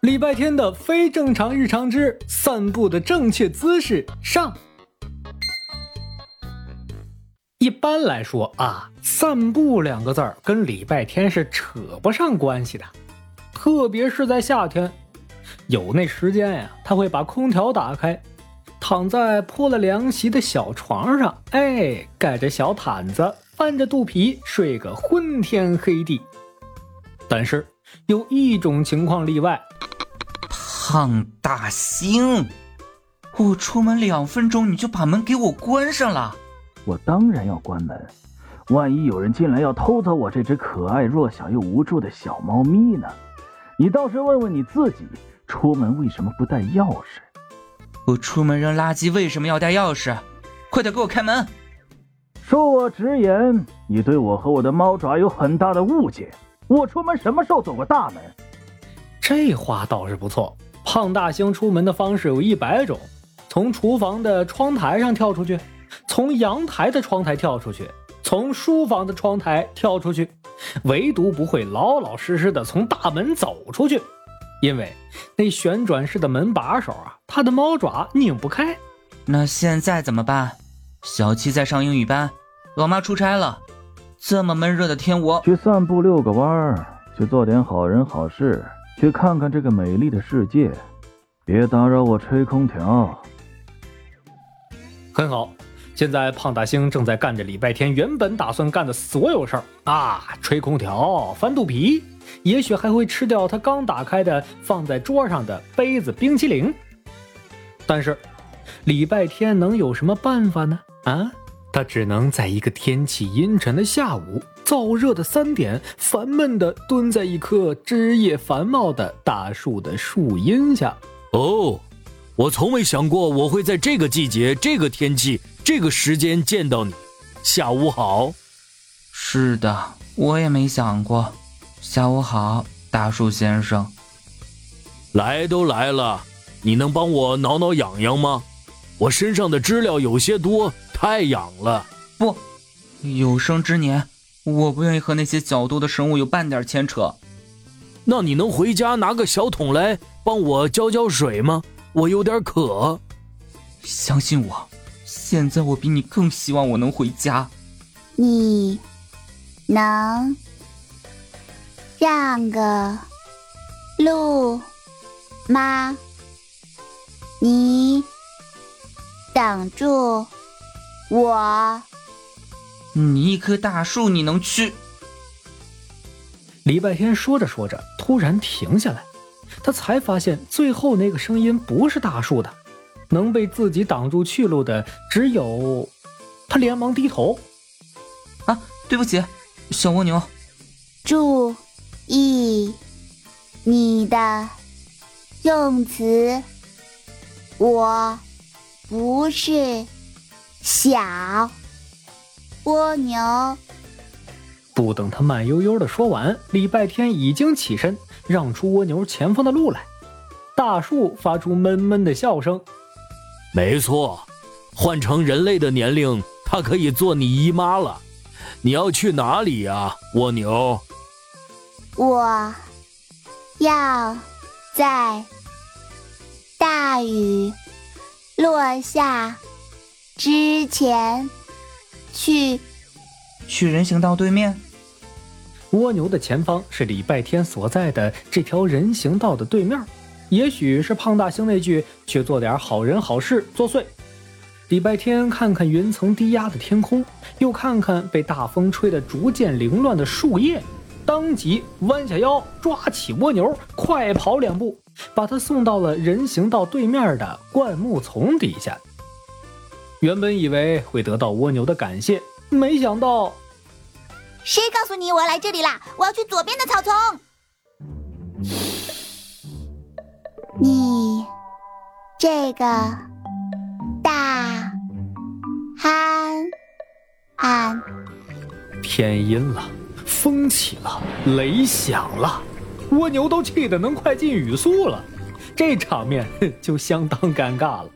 礼拜天的非正常日常之散步的正确姿势上。一般来说啊，散步两个字儿跟礼拜天是扯不上关系的，特别是在夏天，有那时间呀，他会把空调打开，躺在铺了凉席的小床上，哎，盖着小毯子，翻着肚皮睡个昏天黑地。但是有一种情况例外。胖大星，我出门两分钟你就把门给我关上了。我当然要关门，万一有人进来要偷走我这只可爱、弱小又无助的小猫咪呢？你倒是问问你自己，出门为什么不带钥匙？我出门扔垃圾为什么要带钥匙？快点给我开门！恕我直言，你对我和我的猫爪有很大的误解。我出门什么时候走过大门？这话倒是不错。胖大星出门的方式有一百种：从厨房的窗台上跳出去，从阳台的窗台跳出去，从书房的窗台跳出去，唯独不会老老实实的从大门走出去，因为那旋转式的门把手啊，他的猫爪拧不开。那现在怎么办？小七在上英语班，老妈出差了，这么闷热的天，我去散步遛个弯儿，去做点好人好事。去看看这个美丽的世界，别打扰我吹空调。很好，现在胖大星正在干着礼拜天原本打算干的所有事儿啊，吹空调、翻肚皮，也许还会吃掉他刚打开的放在桌上的杯子冰淇淋。但是，礼拜天能有什么办法呢？啊？他只能在一个天气阴沉的下午，燥热的三点，烦闷的蹲在一棵枝叶繁茂的大树的树荫下。哦，我从没想过我会在这个季节、这个天气、这个时间见到你。下午好。是的，我也没想过。下午好，大树先生。来都来了，你能帮我挠挠痒痒吗？我身上的知了有些多。太痒了！不，有生之年，我不愿意和那些较多的生物有半点牵扯。那你能回家拿个小桶来帮我浇浇水吗？我有点渴。相信我，现在我比你更希望我能回家。你能让个路吗？你挡住。我，你一棵大树，你能去？礼拜天说着说着，突然停下来，他才发现最后那个声音不是大树的，能被自己挡住去路的只有他，连忙低头。啊，对不起，小蜗牛。注意你的用词，我不是。小蜗牛，不等他慢悠悠的说完，礼拜天已经起身让出蜗牛前方的路来。大树发出闷闷的笑声。没错，换成人类的年龄，它可以做你姨妈了。你要去哪里呀，蜗牛？我要在大雨落下。之前去去人行道对面，蜗牛的前方是礼拜天所在的这条人行道的对面。也许是胖大星那句“去做点好人好事”作祟。礼拜天看看云层低压的天空，又看看被大风吹得逐渐凌乱的树叶，当即弯下腰抓起蜗牛，快跑两步，把它送到了人行道对面的灌木丛底下。原本以为会得到蜗牛的感谢，没想到，谁告诉你我要来这里啦？我要去左边的草丛。你这个大憨憨，天阴了，风起了，雷响了，蜗牛都气得能快进语速了，这场面就相当尴尬了。